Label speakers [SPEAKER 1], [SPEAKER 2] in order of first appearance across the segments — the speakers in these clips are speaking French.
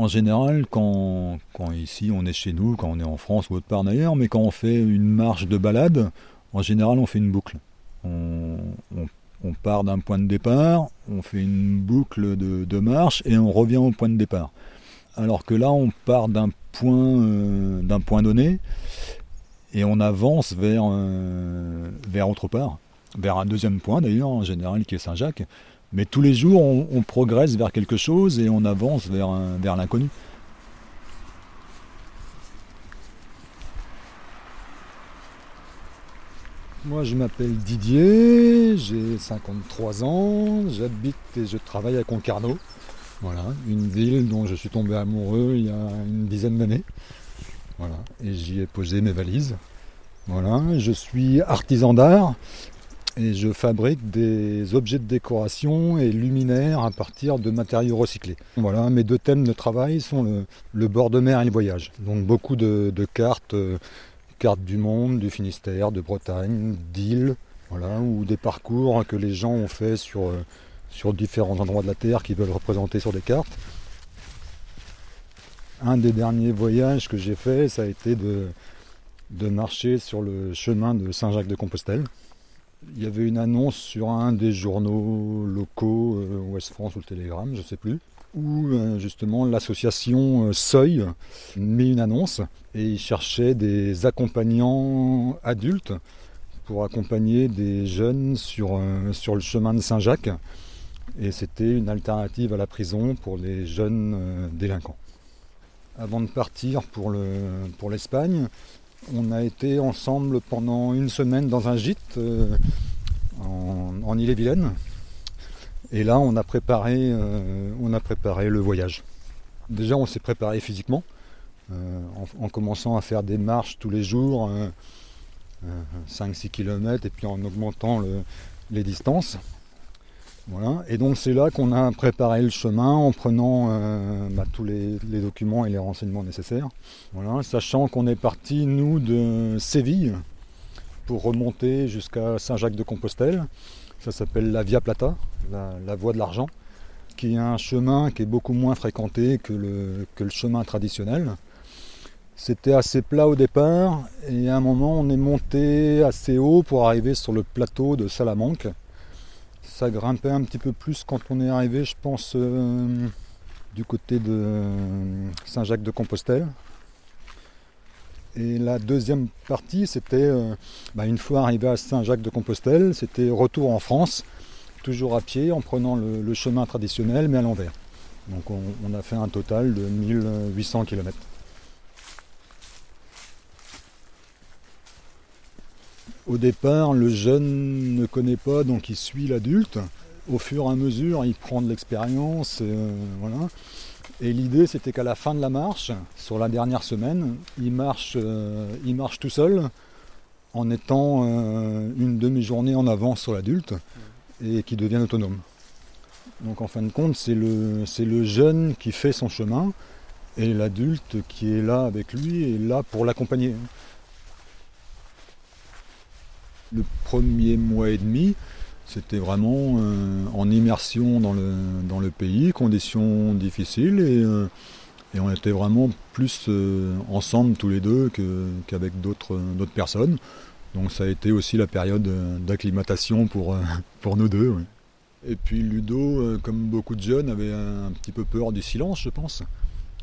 [SPEAKER 1] En général, quand, ici on est chez nous, quand on est en France ou autre part d'ailleurs, mais quand on fait une marche de balade, en général on fait une boucle. On, part d'un point de départ, on fait une boucle de, marche et on revient au point de départ. Alors que là, on part d'un point, euh, donné et on avance vers, euh, vers autre part, vers un deuxième point d'ailleurs, en général, qui est Saint-Jacques. Mais tous les jours, on, progresse vers quelque chose et on avance vers, vers l'inconnu. Moi, je m'appelle Didier, j'ai 53 ans, j'habite et je travaille à Concarneau. Voilà, une ville dont je suis tombé amoureux il y a une dizaine d'années. Voilà, et j'y ai posé mes valises. Voilà, je suis artisan d'art et je fabrique des objets de décoration et luminaires à partir de matériaux recyclés. Voilà, mes deux thèmes de travail sont le, bord de mer et le voyage. Donc beaucoup de, cartes, euh, cartes du monde, du Finistère, de Bretagne, d'îles, voilà, ou des parcours que les gens ont fait sur, euh, sur différents endroits de la Terre qu'ils veulent représenter sur des cartes. Un des derniers voyages que j'ai fait, ça a été de, de marcher sur le chemin de Saint-Jacques-de-Compostelle. Il y avait une annonce sur un des journaux locaux, euh, Ouest France ou le Télégramme, je ne sais plus, où euh, justement l'association euh, Seuil met une annonce et ils cherchaient des accompagnants adultes pour accompagner des jeunes sur, sur le chemin de Saint-Jacques. Et c'était une alternative à la prison pour les jeunes délinquants. Avant de partir pour l'Espagne, on a été ensemble pendant une semaine dans un gîte euh, en, Ille-et-Vilaine. Et là, on a, préparé, euh, on a préparé le voyage. Déjà, on s'est préparé physiquement, euh, en, commençant à faire des marches tous les jours, 5-6 km, et puis en augmentant les distances. Et donc c'est là qu'on a préparé le chemin en prenant euh, bah, tous les, documents et les renseignements nécessaires. Sachant qu'on est parti, nous, de Séville pour remonter jusqu'à Saint-Jacques-de-Compostelle. Ça s'appelle la Via Plata, la, voie de l'argent, qui est un chemin qui est beaucoup moins fréquenté que le chemin traditionnel. C'était assez plat au départ et à un moment on est monté assez haut pour arriver sur le plateau de Salamanque ça grimpait un petit peu plus quand on est arrivé, je pense, euh, du côté de euh, Saint-Jacques-de-Compostelle. Et la deuxième partie, c'était, euh, bah, une fois arrivé à Saint-Jacques-de-Compostelle, c'était retour en France, toujours à pied, en prenant le, chemin traditionnel, mais à l'envers. Donc on, on, a fait un total de 1800 km. Au départ, le jeune ne connaît pas, donc il suit l'adulte. Au fur et à mesure, il prend de l'expérience. Euh. Et l'idée, c'était qu'à la fin de la marche, sur la dernière semaine, il marche, euh, il marche tout seul, en étant euh, une demi-journée en avance sur l'adulte, et qui devient autonome. Donc en fin de compte, c'est le, c'est le jeune qui fait son chemin, et l'adulte qui est là avec lui est là pour l'accompagner le premier mois et demi, c'était vraiment euh, en immersion dans le, dans le pays, conditions difficiles, et, euh, et on était vraiment plus euh, ensemble tous les deux qu'avec d'autres personnes. Donc ça a été aussi la période d'acclimatation pour, pour nous deux. Et puis Ludo, comme beaucoup de jeunes, avait un petit peu peur du silence, je pense.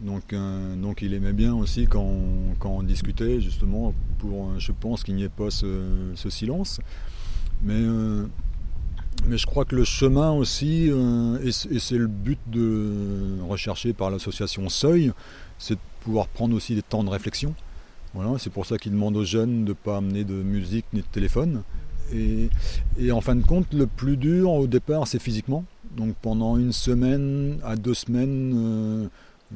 [SPEAKER 1] Donc, euh, donc il aimait bien aussi quand on, discutait, justement, pour, euh, je pense qu'il n'y ait pas ce, silence. Mais, euh, mais je crois que le chemin aussi, et, c'est le but de rechercher par l'association Seuil, c'est de pouvoir prendre aussi des temps de réflexion. Voilà, c'est pour ça qu'il demande aux jeunes de ne pas amener de musique ni de téléphone. Et, en fin de compte, le plus dur au départ, c'est physiquement. Donc pendant une semaine à deux semaines,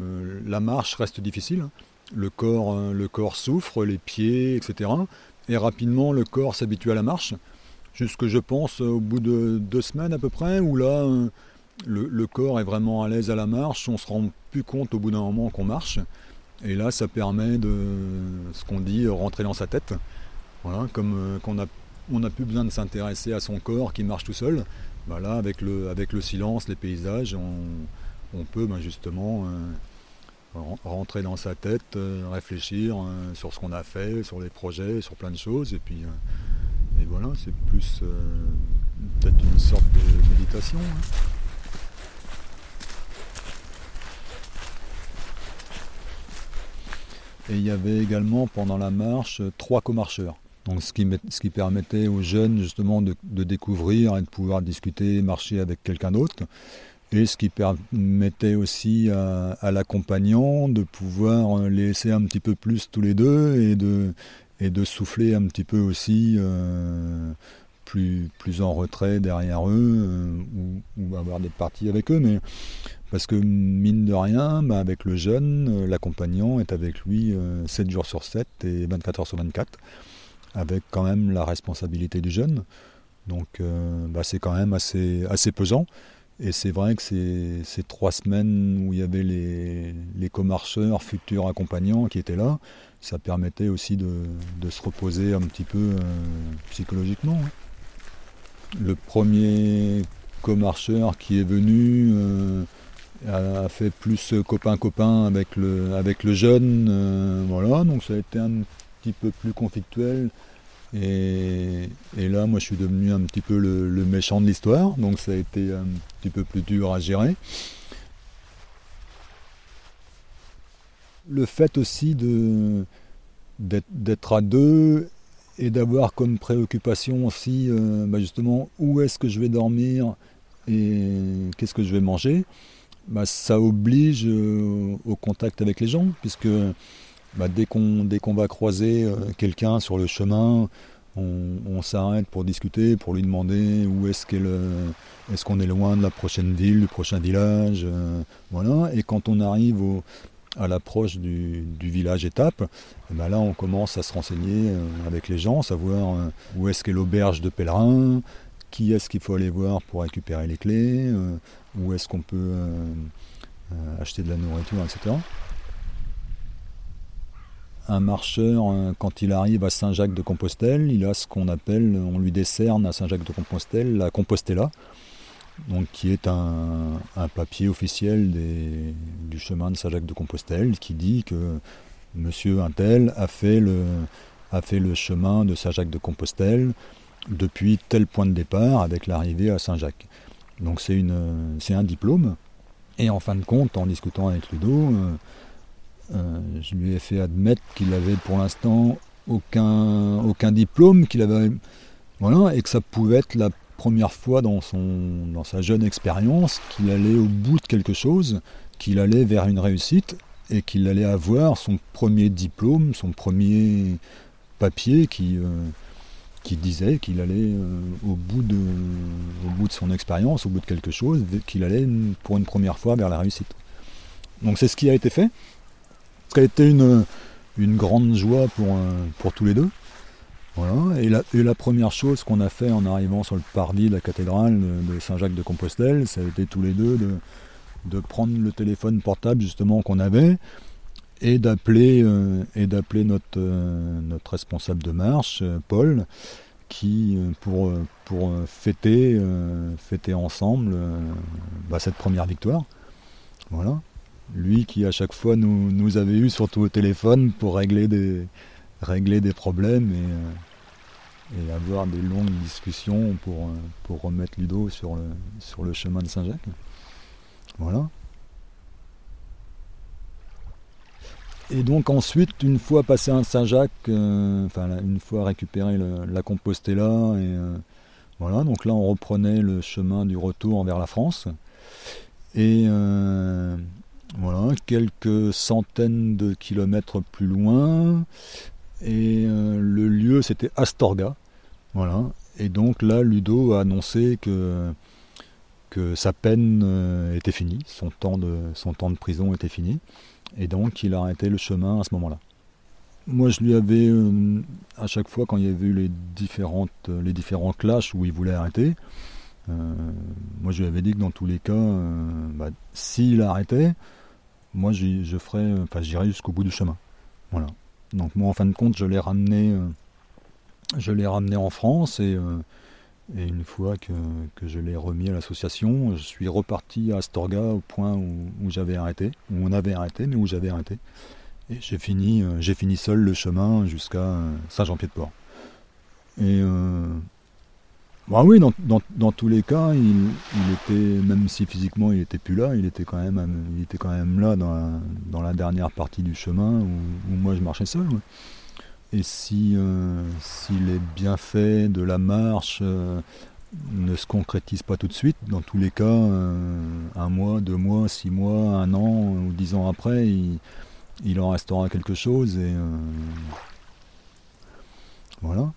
[SPEAKER 1] euh, la marche reste difficile. Le corps, euh, le corps souffre, les pieds, etc. Et rapidement, le corps s'habitue à la marche. Jusque, je pense, au bout de deux semaines à peu près, où là, euh, le, corps est vraiment à l'aise à la marche. On se rend plus compte au bout d'un moment qu'on marche. Et là, ça permet de, ce qu'on dit, rentrer dans sa tête. Voilà, comme qu'on a, on n'a plus besoin de s'intéresser à son corps qui marche tout seul. Bah avec le, avec le silence, les paysages, on, on peut ben, justement euh, rentrer dans sa tête, réfléchir sur ce qu'on a fait, sur les projets, sur plein de choses. Et puis, et voilà, c'est plus peut-être une sorte de méditation. Hein. Et il y avait également pendant la marche trois comarcheurs. Ce qui, ce qui permettait aux jeunes justement de, découvrir et de pouvoir discuter, marcher avec quelqu'un d'autre. Et ce qui permettait aussi à, l'accompagnant de pouvoir laisser un petit peu plus tous les deux et de, souffler un petit peu aussi euh, plus, en retrait derrière eux euh, ou, avoir des parties avec eux. Mais parce que mine de rien, bah, avec le jeune, euh, l'accompagnant est avec lui 7 jours sur 7 et 24 heures sur 24 avec quand même la responsabilité du jeune. Donc euh, bah, c'est quand même assez pesant. Et c'est vrai que ces, trois semaines où il y avait les, les comarcheurs, futurs accompagnants qui étaient là, ça permettait aussi de, se reposer un petit peu euh, psychologiquement. Le premier comarcheur qui est venu euh, a, fait plus copain-copain avec le, avec le jeune. voilà, donc ça a été un petit peu plus conflictuel. Et, là, moi, je suis devenu un petit peu le, méchant de l'histoire, donc ça a été un petit peu plus dur à gérer. Le fait aussi de, d'être à deux et d'avoir comme préoccupation aussi, euh, bah, justement, où est-ce que je vais dormir et qu'est-ce que je vais manger, bah, ça oblige au contact avec les gens, puisque bah, dès qu'on va croiser euh, quelqu'un sur le chemin, on, s'arrête pour discuter, pour lui demander où est-ce est-ce qu'on est loin de la prochaine ville, du prochain village, euh, voilà. Et quand on arrive à l'approche du, village étape, eh ben là on commence à se renseigner euh, avec les gens, savoir où est-ce qu'est l'auberge de pèlerins, qui est-ce qu'il faut aller voir pour récupérer les clés, où est-ce qu'on peut acheter de la nourriture, etc un marcheur, euh, quand il arrive à Saint-Jacques-de-Compostelle, il a ce qu'on appelle, on lui décerne à Saint-Jacques-de-Compostelle la Compostella, donc qui est un, papier officiel du chemin de Saint-Jacques-de-Compostelle qui dit que Monsieur Intel a fait le, a fait le chemin de Saint-Jacques-de-Compostelle depuis tel point de départ avec l'arrivée à Saint-Jacques. Donc c'est un diplôme. Et en fin de compte, en discutant avec Ludo, euh, je lui ai fait admettre qu'il avait pour l'instant aucun, aucun diplôme, qu'il avait. Voilà, et que ça pouvait être la première fois dans, son, dans sa jeune expérience qu'il allait au bout de quelque chose, qu'il allait vers une réussite et qu'il allait avoir son premier diplôme, son premier papier qui, euh, qui disait qu'il allait euh, au, bout de, au bout de son expérience, au bout de quelque chose, qu'il allait pour une première fois vers la réussite. Donc c'est ce qui a été fait. Ça a été une, une grande joie pour, euh, pour tous les deux. Voilà. Et, la, première chose qu'on a fait en arrivant sur le parvis de la cathédrale de, Saint-Jacques de Compostelle, ça a été tous les deux de, de prendre le téléphone portable justement qu'on avait et d'appeler euh, notre, euh, notre responsable de marche, Paul, qui pour, pour fêter, fêter ensemble bah, cette première victoire. Voilà lui qui à chaque fois nous, avait eu surtout au téléphone pour régler des, problèmes et, euh, et avoir des longues discussions pour, euh, remettre Ludo sur le, sur le chemin de Saint-Jacques. Voilà. Et donc ensuite, une fois passé à Saint-Jacques, euh, enfin une fois récupéré la Compostella, et voilà, donc là on reprenait le chemin du retour vers la France. Et voilà, quelques centaines de kilomètres plus loin. Et euh, le lieu, c'était Astorga. Voilà. Et donc là, Ludo a annoncé que, que sa peine euh, était finie, son temps, de, son temps de prison était fini. Et donc, il a arrêté le chemin à ce moment-là. Moi, je lui avais, euh, à chaque fois, quand il y avait eu les, différentes, les différents clashs où il voulait arrêter, moi, je lui avais dit que dans tous les cas, bah, s'il arrêtait, moi je ferai, enfin j'irai jusqu'au bout du chemin. Voilà. Donc moi en fin de compte je l'ai ramené, euh, je l'ai ramené en France et, euh, une fois que, je l'ai remis à l'association, je suis reparti à Astorga au point où, j'avais arrêté, où on avait arrêté, mais où j'avais arrêté. Et j'ai fini, euh, j'ai fini seul le chemin jusqu'à euh, Saint-Jean-Pied-de-Port. Et euh, bah oui, dans, tous les cas, il, était, même si physiquement il était plus là, il était quand même, il était quand même là dans la, dernière partie du chemin où, moi je marchais seul. Et si, euh, les bienfaits de la marche euh, ne se concrétisent pas tout de suite, dans tous les cas, euh, un mois, deux mois, six mois, un an ou dix ans après, il, en restera quelque chose. Et voilà.